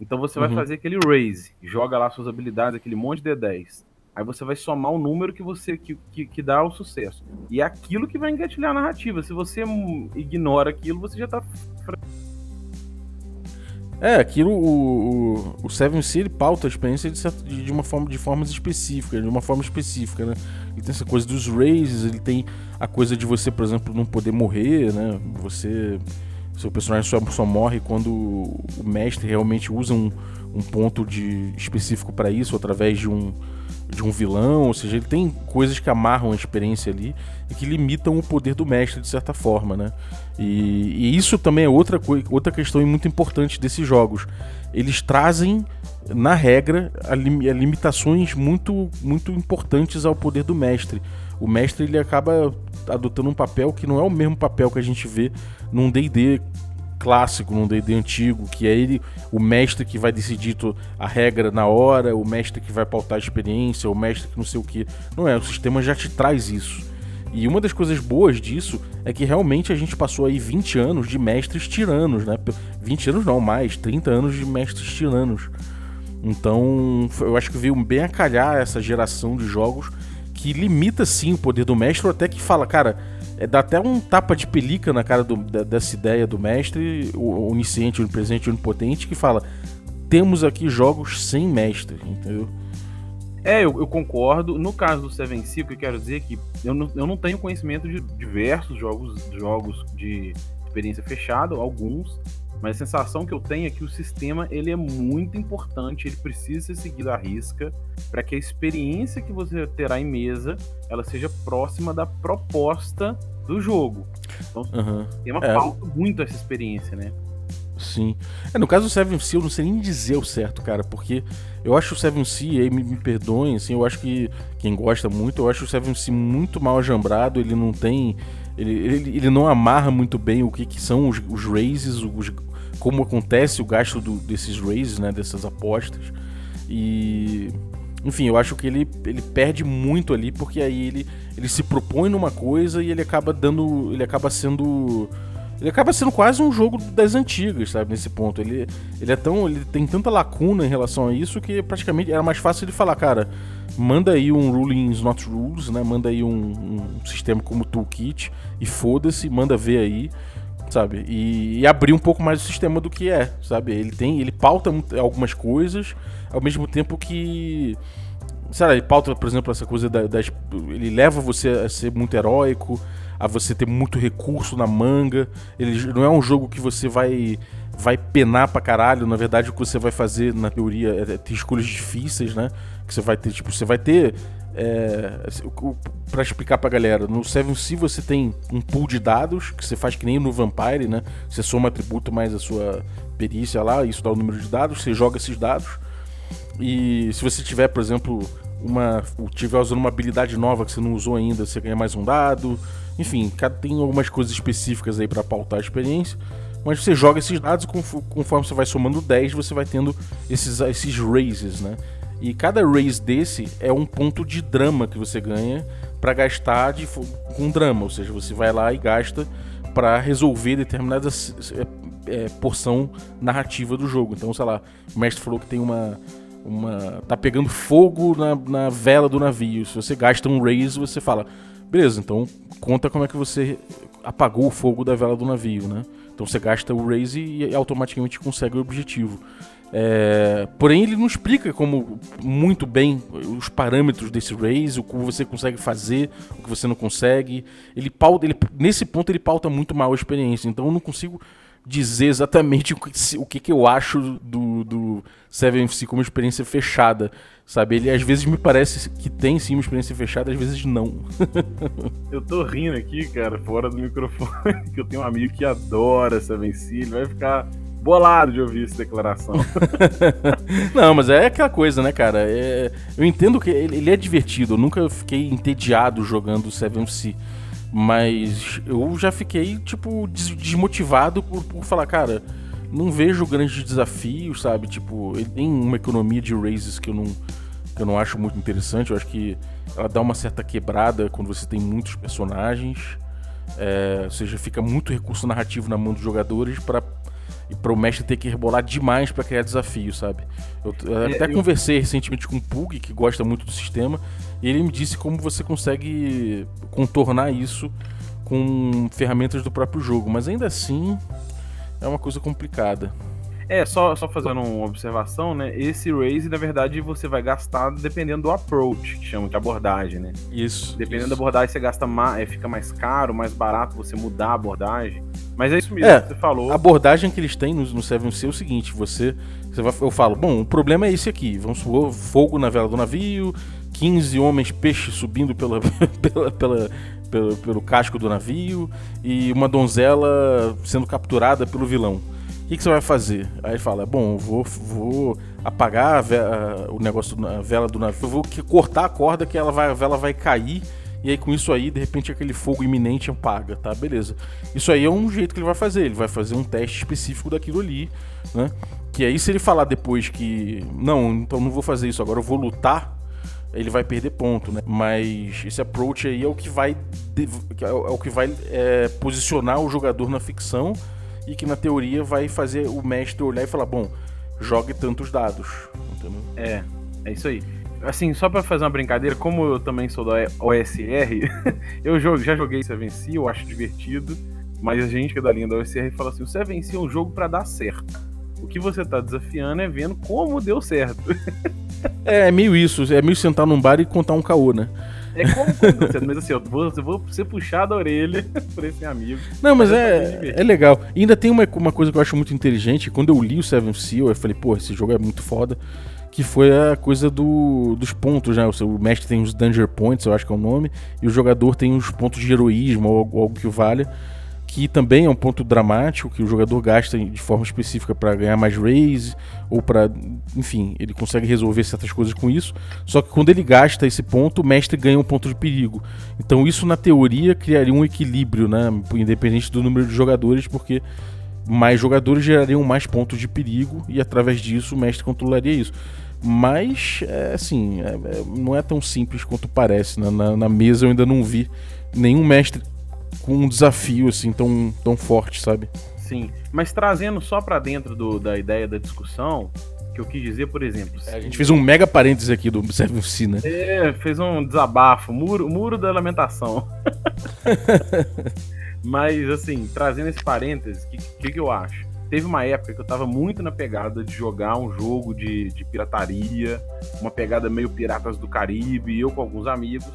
Speaker 3: Então você vai uhum. fazer aquele raise, joga lá suas habilidades, aquele monte de D10. Aí você vai somar o número que você que, que, que, dá o sucesso. E é aquilo que vai engatilhar a narrativa. Se você ignora aquilo, você já tá.
Speaker 2: É, aquilo, o, o, o Seven ele pauta a experiência de, de, uma forma, de formas específicas, de uma forma específica, né? Ele tem essa coisa dos raises, ele tem a coisa de você, por exemplo, não poder morrer, né? Você seu personagem só, só morre quando o mestre realmente usa um, um ponto de específico para isso, através de um, de um vilão, ou seja, ele tem coisas que amarram a experiência ali e que limitam o poder do mestre de certa forma, né? E, e isso também é outra, outra questão muito importante desses jogos. Eles trazem, na regra, limitações muito, muito importantes ao poder do mestre. O mestre ele acaba adotando um papel que não é o mesmo papel que a gente vê num D&D clássico, num D&D antigo, que é ele, o mestre que vai decidir a regra na hora, o mestre que vai pautar a experiência, o mestre que não sei o que. Não é, o sistema já te traz isso. E uma das coisas boas disso é que realmente a gente passou aí 20 anos de mestres tiranos, né? 20 anos não, mais, 30 anos de mestres tiranos. Então, eu acho que veio bem a calhar essa geração de jogos que limita sim o poder do mestre, ou até que fala, cara, é, dá até um tapa de pelica na cara do, dessa ideia do mestre, o onisciente, onipresente, onipotente, que fala: temos aqui jogos sem mestre, entendeu?
Speaker 3: É, eu, eu, concordo. No caso do Seven Sea, o que eu quero dizer é que eu não, eu não tenho conhecimento de diversos jogos, jogos de experiência fechada, alguns, mas a sensação que eu tenho é que o sistema ele é muito importante, ele precisa ser seguido à risca para que a experiência que você terá em mesa ela seja próxima da proposta do jogo. Então, uhum. o sistema é. falta muito essa experiência, né?
Speaker 2: Sim. É, no caso do Seven Sea, eu não sei nem dizer o certo, cara, porque eu acho o Seven Sea, me, me perdoem, assim, eu acho que quem gosta muito, eu acho o Seven Sea muito mal ajambrado, ele não tem. Ele, ele, ele não amarra muito bem o que, que são os, os raises, os, como acontece o gasto do, desses raises, né, dessas apostas. E enfim, eu acho que ele, ele perde muito ali porque aí ele, ele se propõe numa coisa e ele acaba dando, ele acaba sendo ele acaba sendo quase um jogo das antigas, sabe, nesse ponto. Ele, ele é tão, ele tem tanta lacuna em relação a isso que praticamente era mais fácil de falar, cara, manda aí um rulings not rules, né? Manda aí um, um sistema como toolkit e foda-se, manda ver aí sabe? E, e, abrir um pouco mais o sistema do que é, sabe? Ele tem, ele pauta algumas coisas, ao mesmo tempo que sei lá, ele pauta, por exemplo, essa coisa da, das, ele leva você a ser muito heróico, a você ter muito recurso na manga. Ele não é um jogo que você vai vai penar pra caralho. Na verdade, o que você vai fazer, na teoria, é ter escolhas difíceis, né? Que você vai ter, tipo, você vai ter é, para explicar pra galera, no 7C você tem um pool de dados que você faz que nem no Vampire, né? Você soma atributo mais a sua perícia lá, isso dá o número de dados, você joga esses dados. E se você tiver, por exemplo, uma tiver usando uma habilidade nova que você não usou ainda, você ganha mais um dado. Enfim, tem algumas coisas específicas aí para pautar a experiência. Mas você joga esses dados e conforme você vai somando 10, você vai tendo esses, esses raises, né? E cada raise desse é um ponto de drama que você ganha para gastar de, com drama, ou seja, você vai lá e gasta para resolver determinada é, é, porção narrativa do jogo. Então, sei lá, o mestre falou que tem uma uma tá pegando fogo na, na vela do navio. Se você gasta um raise, você fala, beleza, então conta como é que você apagou o fogo da vela do navio, né? Então você gasta o raise e automaticamente consegue o objetivo. É, porém, ele não explica como muito bem os parâmetros desse raise, o que você consegue fazer, o que você não consegue. Ele pauta, ele, nesse ponto ele pauta muito mal a experiência. Então eu não consigo dizer exatamente o que, o que, que eu acho do, do 7MC como experiência fechada. Sabe, ele às vezes me parece que tem sim uma experiência fechada, às vezes não. *laughs*
Speaker 3: eu tô rindo aqui, cara, fora do microfone, *laughs* que eu tenho um amigo que adora 7MC, ele vai ficar bolado de ouvir essa declaração. *laughs*
Speaker 2: não, mas é aquela coisa, né, cara? É, eu entendo que ele, é divertido. Eu nunca fiquei entediado jogando 7MC. Mas eu já fiquei, tipo, desmotivado por, por falar, cara, não vejo grandes desafios, sabe? Tipo, tem uma economia de raises que eu não, que eu não acho muito interessante. Eu acho que ela dá uma certa quebrada quando você tem muitos personagens. É, ou seja, fica muito recurso narrativo na mão dos jogadores para e para o mestre ter que rebolar demais para criar desafio, sabe? Eu, eu é, até eu... conversei recentemente com o Pug, que gosta muito do sistema, e ele me disse como você consegue contornar isso com ferramentas do próprio jogo, mas ainda assim é uma coisa complicada.
Speaker 3: É, só, só fazendo uma observação, né? Esse raise, na verdade, você vai gastar dependendo do approach, que chama de abordagem, né?
Speaker 2: Isso.
Speaker 3: Dependendo
Speaker 2: isso.
Speaker 3: da abordagem, você gasta mais, é, fica mais caro, mais barato você mudar a abordagem. Mas é isso mesmo é, que você falou.
Speaker 2: A abordagem que eles têm no, no 7C é o seguinte: você, você vai, eu falo, bom, o problema é esse aqui. Vamos supor, fogo na vela do navio, 15 homens peixes subindo pela, *laughs* pela, pela, pelo, pelo casco do navio e uma donzela sendo capturada pelo vilão. O que, que, você vai fazer? Aí fala: Bom, vou, vou apagar vela, o negócio da vela do navio, vou cortar a corda que ela vai, a vela vai cair. E aí, com isso aí, de repente, aquele fogo iminente apaga, tá? Beleza. Isso aí é um jeito que ele vai fazer. Ele vai fazer um teste específico daquilo ali, né? Que aí, se ele falar depois que, não, então não vou fazer isso agora, eu vou lutar, ele vai perder ponto, né? Mas esse approach aí é o que vai, é o que vai é, posicionar o jogador na ficção e que na teoria vai fazer o mestre olhar e falar, bom, jogue tantos dados, entendeu?
Speaker 3: É, é isso aí. Assim, só para fazer uma brincadeira, como eu também sou da OSR, *laughs* eu já joguei Seven Sea, eu acho divertido, mas a gente que é da linha da OSR fala assim, o Seven Sea é um jogo para dar certo. O que você tá desafiando é vendo como deu certo. *laughs*
Speaker 2: É, é meio isso, é meio sentar num bar e contar um caô, né?
Speaker 3: É como quando mas assim, eu vou, eu vou ser puxado a orelha *laughs* por esse amigo.
Speaker 2: Não, mas
Speaker 3: é
Speaker 2: é, é legal. E ainda tem uma, uma coisa que eu acho muito inteligente. Quando eu li o Seven Seal, eu falei, pô, esse jogo é muito foda. Que foi a coisa do, dos pontos, né? O, seu- o mestre tem os Danger Points, eu acho que é o nome. E o jogador tem os pontos de heroísmo, ou algo, algo que o valha. Que também é um ponto dramático, que o jogador gasta de forma específica para ganhar mais raise, ou para, enfim, ele consegue resolver certas coisas com isso. Só que quando ele gasta esse ponto, o mestre ganha um ponto de perigo. Então isso na teoria criaria um equilíbrio, né? Independente do número de jogadores, porque mais jogadores gerariam mais pontos de perigo e através disso o mestre controlaria isso. Mas, é, assim, é- é- não é tão simples quanto parece. né? Na, na mesa eu ainda não vi nenhum mestre com um desafio assim tão, tão forte, sabe?
Speaker 3: Sim. Mas trazendo só pra dentro do- da ideia da discussão, que eu quis dizer, por exemplo.
Speaker 2: A gente fez um mega parênteses aqui do Seven Sea, né?
Speaker 3: É, fez um desabafo, muro, muro da lamentação. *laughs* Mas, assim, trazendo esse parênteses, o que, que, que eu acho? Teve uma época que eu tava muito na pegada de jogar um jogo de, de pirataria, uma pegada meio Piratas do Caribe, eu com alguns amigos.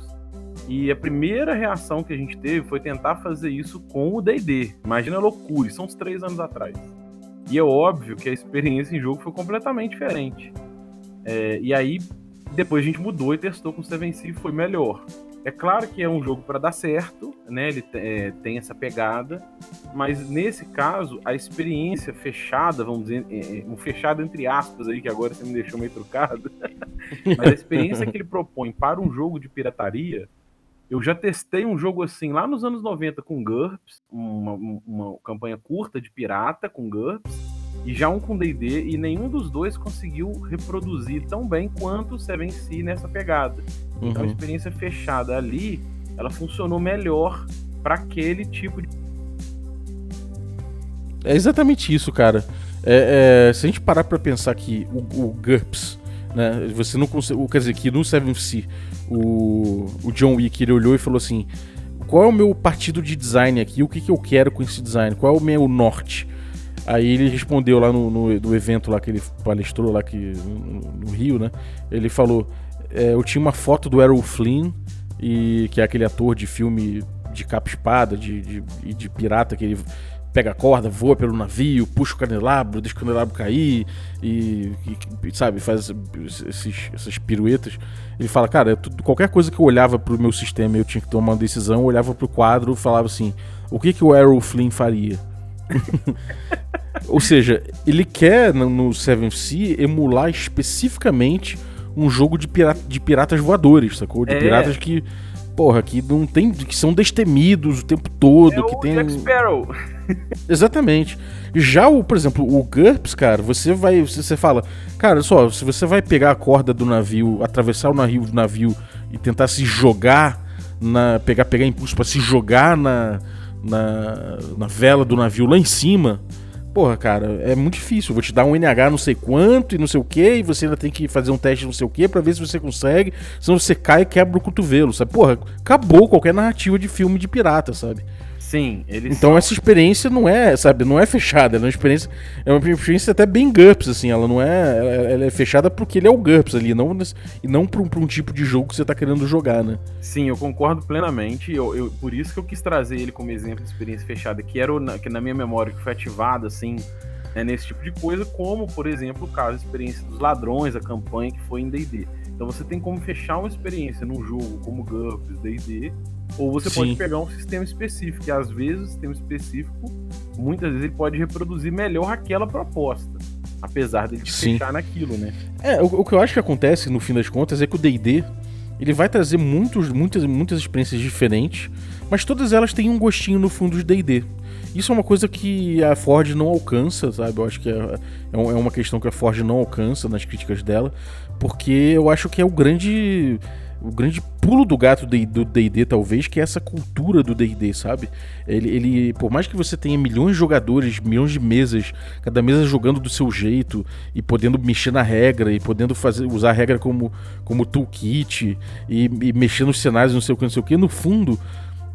Speaker 3: E a primeira reação que a gente teve foi tentar fazer isso com o D&D. Imagina a loucura, isso são uns três anos atrás. E é óbvio que a experiência em jogo foi completamente diferente. É, e aí, depois a gente mudou e testou com o Seven Sea e foi melhor. É claro que é um jogo para dar certo, né? Ele é, tem essa pegada, mas nesse caso a experiência fechada, vamos dizer, é, é, um fechado entre aspas aí que agora você me deixou meio trucado, *laughs* mas a experiência que ele propõe para um jogo de pirataria, eu já testei um jogo assim lá nos anos 90 com GURPS, uma, uma campanha curta de pirata com GURPS, e já um com D&D, e nenhum dos dois conseguiu reproduzir tão bem quanto o Seven Sea nessa pegada. Então a
Speaker 2: Uhum.
Speaker 3: experiência fechada ali, ela funcionou melhor para aquele tipo de.
Speaker 2: É exatamente isso, cara. É, é, se a gente parar pra pensar que o, o GURPS, né? Você não consegue. Quer dizer, que no 7C, o, o John Wick ele olhou e falou assim: qual é o meu partido de design aqui? O que, que eu quero com esse design? Qual é o meu norte? Aí ele respondeu lá no, no, no evento lá que ele palestrou lá que, no, no Rio, né? Ele falou: é, eu tinha uma foto do Errol Flynn, e, que é aquele ator de filme de capa-espada, de, de, de pirata, que ele pega a corda, voa pelo navio, puxa o candelabro, deixa o candelabro cair e, e, sabe, faz esses, essas piruetas. Ele fala, cara, tudo, qualquer coisa que eu olhava pro meu sistema e eu tinha que tomar uma decisão, eu olhava pro quadro e falava assim, o que que o Errol Flynn faria? *laughs* Ou seja, ele quer no, Seven Sea emular especificamente um jogo de, pirata, de piratas voadores, sacou? De
Speaker 3: É.
Speaker 2: piratas que, porra, que não tem, que são destemidos o tempo todo,
Speaker 3: É
Speaker 2: que
Speaker 3: o
Speaker 2: tem
Speaker 3: Jack Sparrow. *laughs*
Speaker 2: Exatamente. Já o, por exemplo, o GURPS, cara, você vai. Você, fala, cara, só, se você vai pegar a corda do navio, atravessar o navio do navio e tentar se jogar na. pegar, pegar impulso pra se jogar na, na. na vela do navio lá em cima. Porra, cara, é muito difícil. Eu vou te dar um NH não sei quanto e não sei o que, e você ainda tem que fazer um teste não sei o que pra ver se você consegue. Senão você cai e quebra o cotovelo, sabe? Porra, acabou qualquer narrativa de filme de pirata, sabe?
Speaker 3: Sim, eles
Speaker 2: Então essa experiência não é, sabe, não é fechada, ela é uma experiência, é uma experiência até bem GURPS, assim, ela não é, ela, ela é fechada porque ele é o GURPS ali, não, e não pra um, pra um tipo de jogo que você tá querendo jogar, né?
Speaker 3: Sim, eu concordo plenamente. Eu, eu- por isso que eu quis trazer ele como exemplo de experiência fechada, que era o que na minha memória que foi ativado, assim, né, nesse tipo de coisa, como, por exemplo, o caso da experiência dos ladrões, a campanha que foi em D&D. Então você tem como fechar uma experiência num jogo como GURPS, D&D, ou você
Speaker 2: Sim.
Speaker 3: pode pegar um sistema específico, e às vezes o sistema específico, muitas vezes ele pode reproduzir melhor aquela proposta, apesar dele te
Speaker 2: Sim.
Speaker 3: fechar naquilo, né?
Speaker 2: É, o, o que eu acho que acontece no fim das contas é que o D&D, ele vai trazer muitos, muitas, muitas experiências diferentes, mas todas elas têm um gostinho no fundo de D&D. Isso é uma coisa que a Ford não alcança, sabe? Eu acho que é, é é uma questão que a Ford não alcança nas críticas dela, porque eu acho que é o grande o grande pulo do gato do D&D talvez, que é essa cultura do D&D, sabe? Ele, ele, por mais que você tenha milhões de jogadores, milhões de mesas, cada mesa jogando do seu jeito e podendo mexer na regra e podendo fazer usar a regra como como toolkit e, e mexer nos cenários, não sei o que, não sei o que, no fundo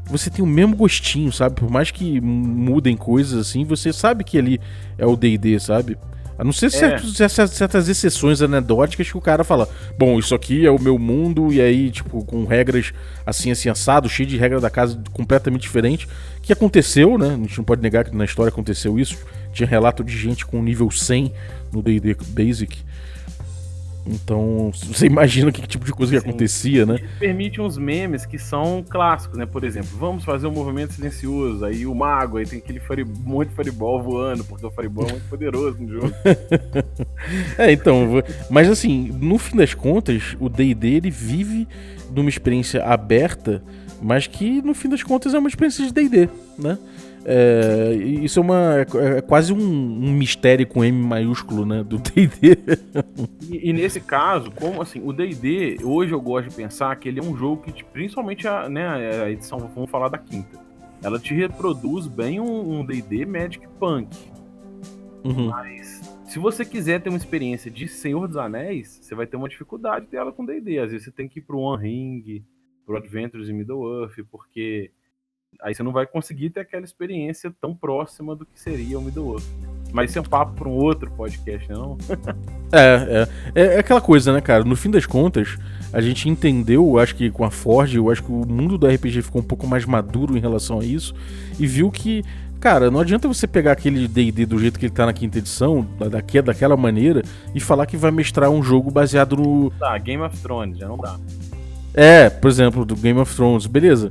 Speaker 2: você tem o mesmo gostinho, sabe? Por mais que mudem coisas assim, você sabe que ali é o D&D, sabe? A não ser certos, certas, certas exceções anedóticas que o cara fala: Bom, isso aqui é o meu mundo, e aí, tipo, com regras assim, assim, assado, cheio de regras da casa completamente diferente. Que aconteceu, né? A gente não pode negar que na história aconteceu isso. Tinha relato de gente com nível 100 no DD Basic. Então, você *laughs* imagina que tipo de coisa que
Speaker 3: Sim.
Speaker 2: acontecia, né?
Speaker 3: Ele permite uns memes que são clássicos, né? Por exemplo, vamos fazer um movimento silencioso. Aí o mago, aí tem aquele fire, monte de fireball voando, porque o fireball é muito poderoso no jogo. *laughs*
Speaker 2: É, então, mas assim, no fim das contas, o D&D ele vive numa experiência aberta, mas que no fim das contas é uma experiência de D&D, né? É, isso é, uma, é quase um, um mistério com M maiúsculo, né, do D&D.
Speaker 3: E, e nesse caso, como assim, o D&D, hoje eu gosto de pensar que ele é um jogo que, te- principalmente a, né, a edição, vamos falar da quinta, ela te reproduz bem um um D&D Magic Punk.
Speaker 2: Uhum.
Speaker 3: Mas se você quiser ter uma experiência de Senhor dos Anéis, você vai ter uma dificuldade dela com D&D. Às vezes você tem que ir pro One Ring, pro Adventures in Middle-earth, porque aí você não vai conseguir ter aquela experiência tão próxima do que seria o Middle-earth. né? Mas isso é um papo para um outro podcast, né, não? *laughs*
Speaker 2: É, é, é, é aquela coisa, né, cara? No fim das contas, a gente entendeu, acho que com a Forge, eu acho que o mundo do RPG ficou um pouco mais maduro em relação a isso e viu que, cara, não adianta você pegar aquele D&D do jeito que ele tá na quinta edição, da- daque- daquela maneira, e falar que vai mestrar um jogo baseado no,
Speaker 3: Tá, Game of Thrones, já não dá.
Speaker 2: É, por exemplo, do Game of Thrones, beleza.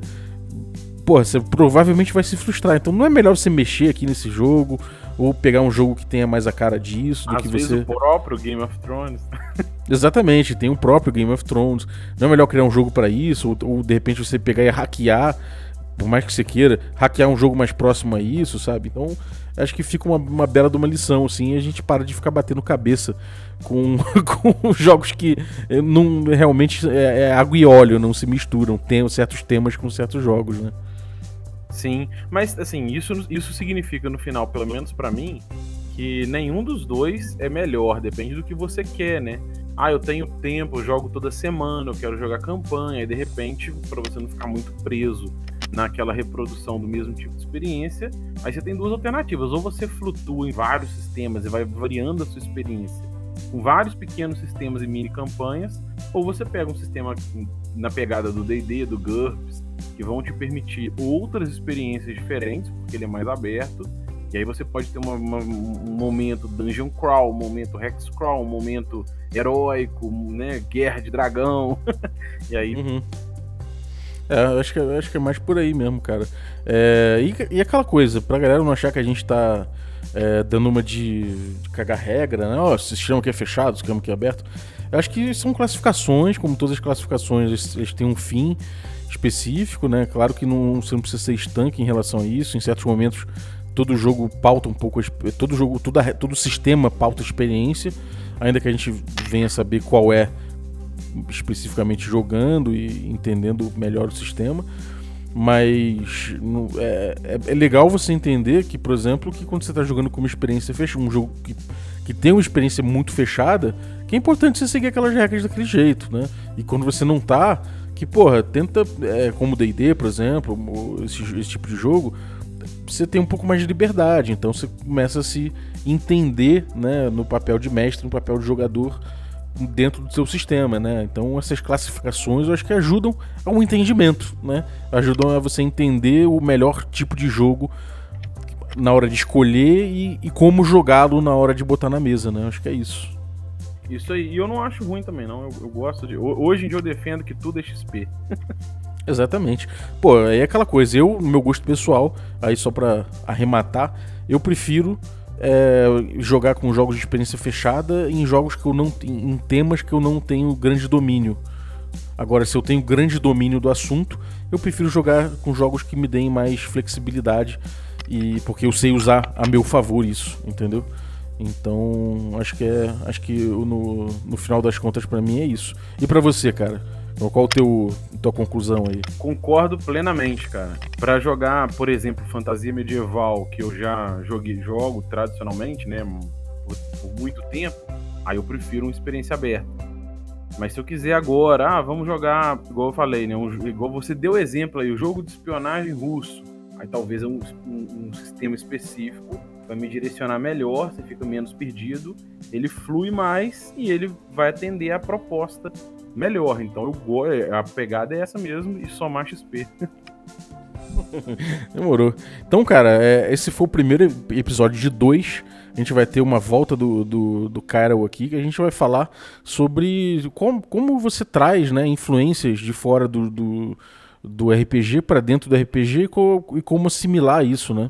Speaker 2: Porra, você provavelmente vai se frustrar. Então não é melhor você mexer aqui nesse jogo ou pegar um jogo que tenha mais a cara disso do
Speaker 3: Às
Speaker 2: que
Speaker 3: vezes
Speaker 2: você.
Speaker 3: o próprio Game of Thrones. *laughs*
Speaker 2: Exatamente, tem o próprio Game of Thrones. Não é melhor criar um jogo pra isso ou, ou de repente você pegar e hackear, por mais que você queira, hackear um jogo mais próximo a isso, sabe? Então acho que fica uma, uma bela de uma lição, assim, e a gente para de ficar batendo cabeça com, *laughs* com jogos que eh, não realmente é, é água e óleo, não se misturam. Tem certos temas com certos jogos, né?
Speaker 3: Sim, mas assim, isso, isso significa no final, pelo menos pra mim, que nenhum dos dois é melhor, depende do que você quer, né? Ah, eu tenho tempo, eu jogo toda semana, eu quero jogar campanha, e de repente, pra você não ficar muito preso naquela reprodução do mesmo tipo de experiência, aí você tem duas alternativas. Ou você flutua em vários sistemas e vai variando a sua experiência com vários pequenos sistemas e mini campanhas, ou você pega um sistema na pegada do D&D, do GURPS, que vão te permitir outras experiências diferentes, porque ele é mais aberto, e aí você pode ter uma- uma- um momento dungeon crawl, um momento hex crawl, um momento heróico, né, guerra de dragão, *laughs* e aí
Speaker 2: Uhum. É, eu acho que, eu acho que é mais por aí mesmo, cara. É, e, e aquela coisa, pra galera não achar que a gente tá é, dando uma de, de cagar regra, né? Ó, se chama que é fechado, se chama que é aberto. Eu acho que são classificações, como todas as classificações, eles, eles têm um fim específico, né? Claro que não, você não precisa ser estanque em relação a isso. Em certos momentos, todo jogo pauta um pouco, todo jogo, todo, todo sistema pauta experiência, ainda que a gente venha saber qual é especificamente jogando e entendendo melhor o sistema. Mas é, é- é legal você entender que, por exemplo, que quando você está jogando com uma experiência fechada, um jogo que, que tem uma experiência muito fechada, que é importante você seguir aquelas regras daquele jeito, né? E quando você não tá, que, porra, tenta, é, como D&D, por exemplo, esse, esse tipo de jogo, você tem um pouco mais de liberdade, então você começa a se entender, né, no papel de mestre, no papel de jogador dentro do seu sistema, né? Então essas classificações eu acho que ajudam ao entendimento, né? Ajudam a você entender o melhor tipo de jogo na hora de escolher e, e como jogá-lo na hora de botar na mesa, né? Acho que é isso.
Speaker 3: Isso aí, e eu não acho ruim também, não, eu, eu gosto de, ho- hoje em dia eu defendo que tudo é XP, *laughs*
Speaker 2: Exatamente. Pô, aí é aquela coisa, eu, meu gosto pessoal, aí só pra arrematar, eu prefiro é, jogar com jogos de experiência fechada em jogos que eu não em temas que eu não tenho grande domínio. Agora, se eu tenho grande domínio do assunto, eu prefiro jogar com jogos que me deem mais flexibilidade e porque eu sei usar a meu favor isso, entendeu? Então, acho que é, acho que no, no final das contas pra mim é isso. E pra você, cara? Qual a teu tua conclusão aí?
Speaker 3: Concordo plenamente, cara. Pra jogar, por exemplo, fantasia medieval, que eu já joguei, jogo tradicionalmente, né, por, por muito tempo, aí eu prefiro uma experiência aberta. Mas se eu quiser agora, ah, vamos jogar, igual eu falei, né, um- igual você deu exemplo aí, o jogo de espionagem russo. Aí talvez é um, um- um sistema específico vai me direcionar melhor, você fica menos perdido, ele flui mais e ele vai atender a proposta melhor. Então eu, a pegada é essa mesmo e somar XP. *laughs*
Speaker 2: Demorou. Então, cara, é, esse foi o primeiro episódio de dois. A gente vai ter uma volta do, do, do aqui, que a gente vai falar sobre como, como você traz né, influências de fora do, do, do RPG para dentro do RPG e como assimilar isso, né?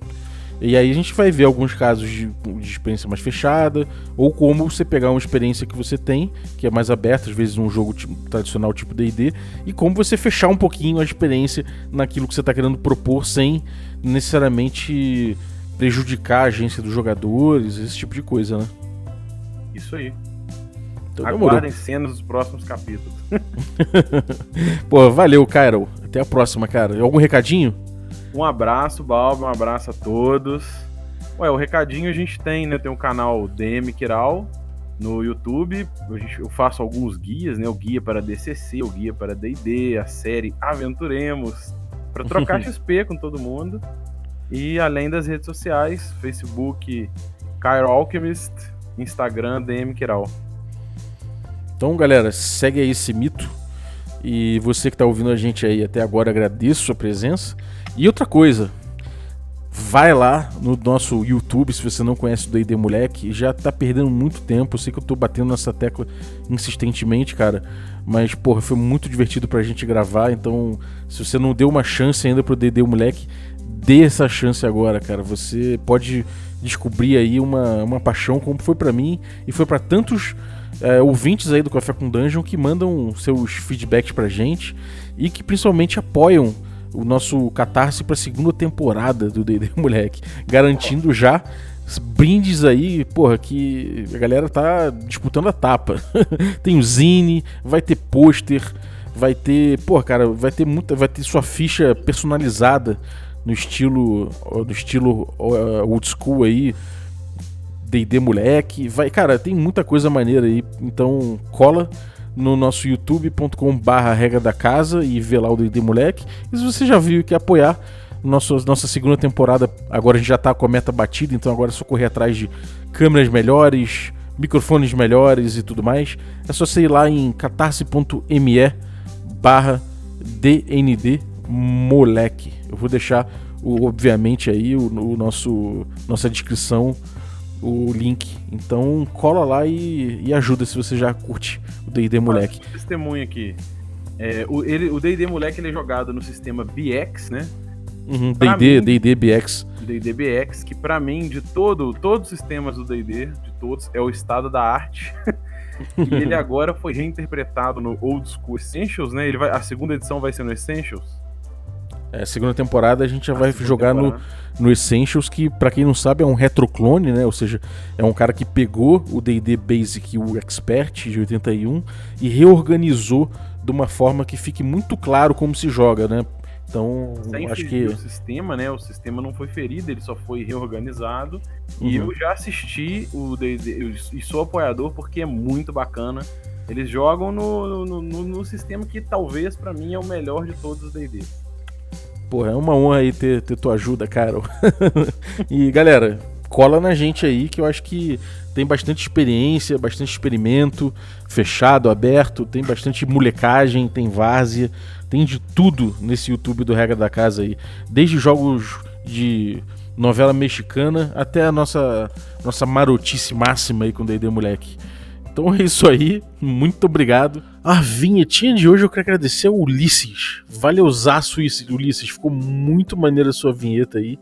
Speaker 2: E aí a gente vai ver alguns casos de, de, experiência mais fechada, ou como você pegar uma experiência que você tem, que é mais aberta, às vezes num jogo tipo, tradicional tipo D&D, e como você fechar um pouquinho a experiência naquilo que você está querendo propor sem necessariamente prejudicar a agência dos jogadores, esse tipo de coisa, né?
Speaker 3: Isso aí. Então, Aguardem cenas dos próximos capítulos. *laughs*
Speaker 2: Pô, valeu, Cairo. Até a próxima, cara. Algum recadinho?
Speaker 3: Um abraço, Balbo, um abraço a todos. Ué, o recadinho a gente tem, né? Tem o um canal DM Kiral no YouTube. Eu faço alguns guias, né? O guia para DCC, o guia para D&D, a série Aventuremos, para trocar *laughs* XP com todo mundo. E além das redes sociais, Facebook Cairo Alchemist, Instagram DM Kiral.
Speaker 2: Então, galera, segue aí esse mito. E você que está ouvindo a gente aí até agora, agradeço a sua presença. E outra coisa, vai lá no nosso YouTube se você não conhece o D&D Moleque, já tá perdendo muito tempo, eu sei que eu tô batendo nessa tecla insistentemente, cara, mas porra, foi muito divertido pra gente gravar, então se você não deu uma chance ainda pro D&D Moleque, dê essa chance agora, cara, você pode descobrir aí uma, uma paixão como foi para mim e foi para tantos é, ouvintes aí do Café com Dungeon que mandam seus feedbacks pra gente e que principalmente apoiam o nosso catarse para a segunda temporada do D&D *laughs* Moleque, garantindo já brindes aí, porra, que a galera tá disputando a tapa. *laughs* Tem o zine, vai ter pôster, vai ter, porra, cara, vai ter muita, vai ter sua ficha personalizada no estilo, no estilo old school aí, D&D moleque, vai, cara, tem muita coisa maneira aí, então cola no nosso youtube.com barra regra da casa e ver lá o D&D Moleque. E se você já viu e quer apoiar nosso, nossa segunda temporada, agora a gente já tá com a meta batida, então agora é só correr atrás de câmeras melhores, microfones melhores e tudo mais. É só você ir lá em catarse.me barra DND Moleque. Eu vou deixar, o, obviamente, aí o, o nosso nossa descrição o link. Então cola lá e, e ajuda se você já curte D&D Moleque.
Speaker 3: Testemunho aqui. É, o, ele, o D&D Moleque ele é jogado no sistema BX, né?
Speaker 2: D&D, uhum, D&D BX.
Speaker 3: D&D BX, que para mim, de todo, todos os sistemas do D&D, de todos, é o estado da arte. *laughs* e ele agora foi reinterpretado no Old School Essentials, né? Ele vai, a segunda edição vai ser no Essentials.
Speaker 2: É, segunda temporada a gente já a vai jogar no, no Essentials, que para quem não sabe é um retroclone, né? Ou seja, é um cara que pegou o D&D Basic o Expert de 81 e reorganizou de uma forma que fique muito claro como se joga, né? Então,
Speaker 3: Sem
Speaker 2: acho que
Speaker 3: o sistema, né? O sistema não foi ferido, ele só foi reorganizado. Uhum. E eu já assisti o D&D e sou apoiador porque é muito bacana. Eles jogam no, no, no, no sistema que talvez para mim é o melhor de todos os D&Ds.
Speaker 2: Porra, é uma honra aí ter, ter tua ajuda, Carol. *laughs* e galera, cola na gente aí que eu acho que tem bastante experiência, bastante experimento, fechado, aberto, tem bastante molecagem, tem várzea, tem de tudo nesse YouTube do Regra da Casa aí. Desde jogos de novela mexicana até a nossa nossa marotice máxima aí com o D&D Moleque. Então é isso aí, muito obrigado. A vinhetinha de hoje eu quero agradecer ao Ulisses. Valeuzaço, Ulisses, ficou muito maneira a sua vinheta aí.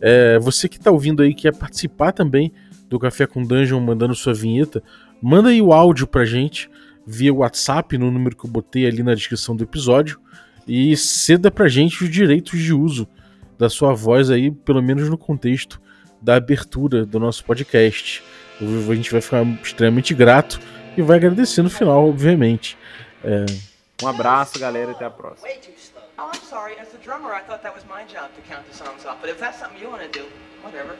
Speaker 2: É, você que está ouvindo aí, quer participar também do Café com Dungeon mandando sua vinheta, manda aí o áudio pra gente via WhatsApp no número que eu botei ali na descrição do episódio e ceda pra gente os direitos de uso da sua voz aí, pelo menos no contexto da abertura do nosso podcast. A gente vai ficar extremamente grato e vai agradecer no final, obviamente. É...
Speaker 3: Um abraço, galera, até a próxima.
Speaker 4: Oh, I'm sorry. As the drummer, I thought that was my job to count the songs off. But if that's something you want to do, whatever.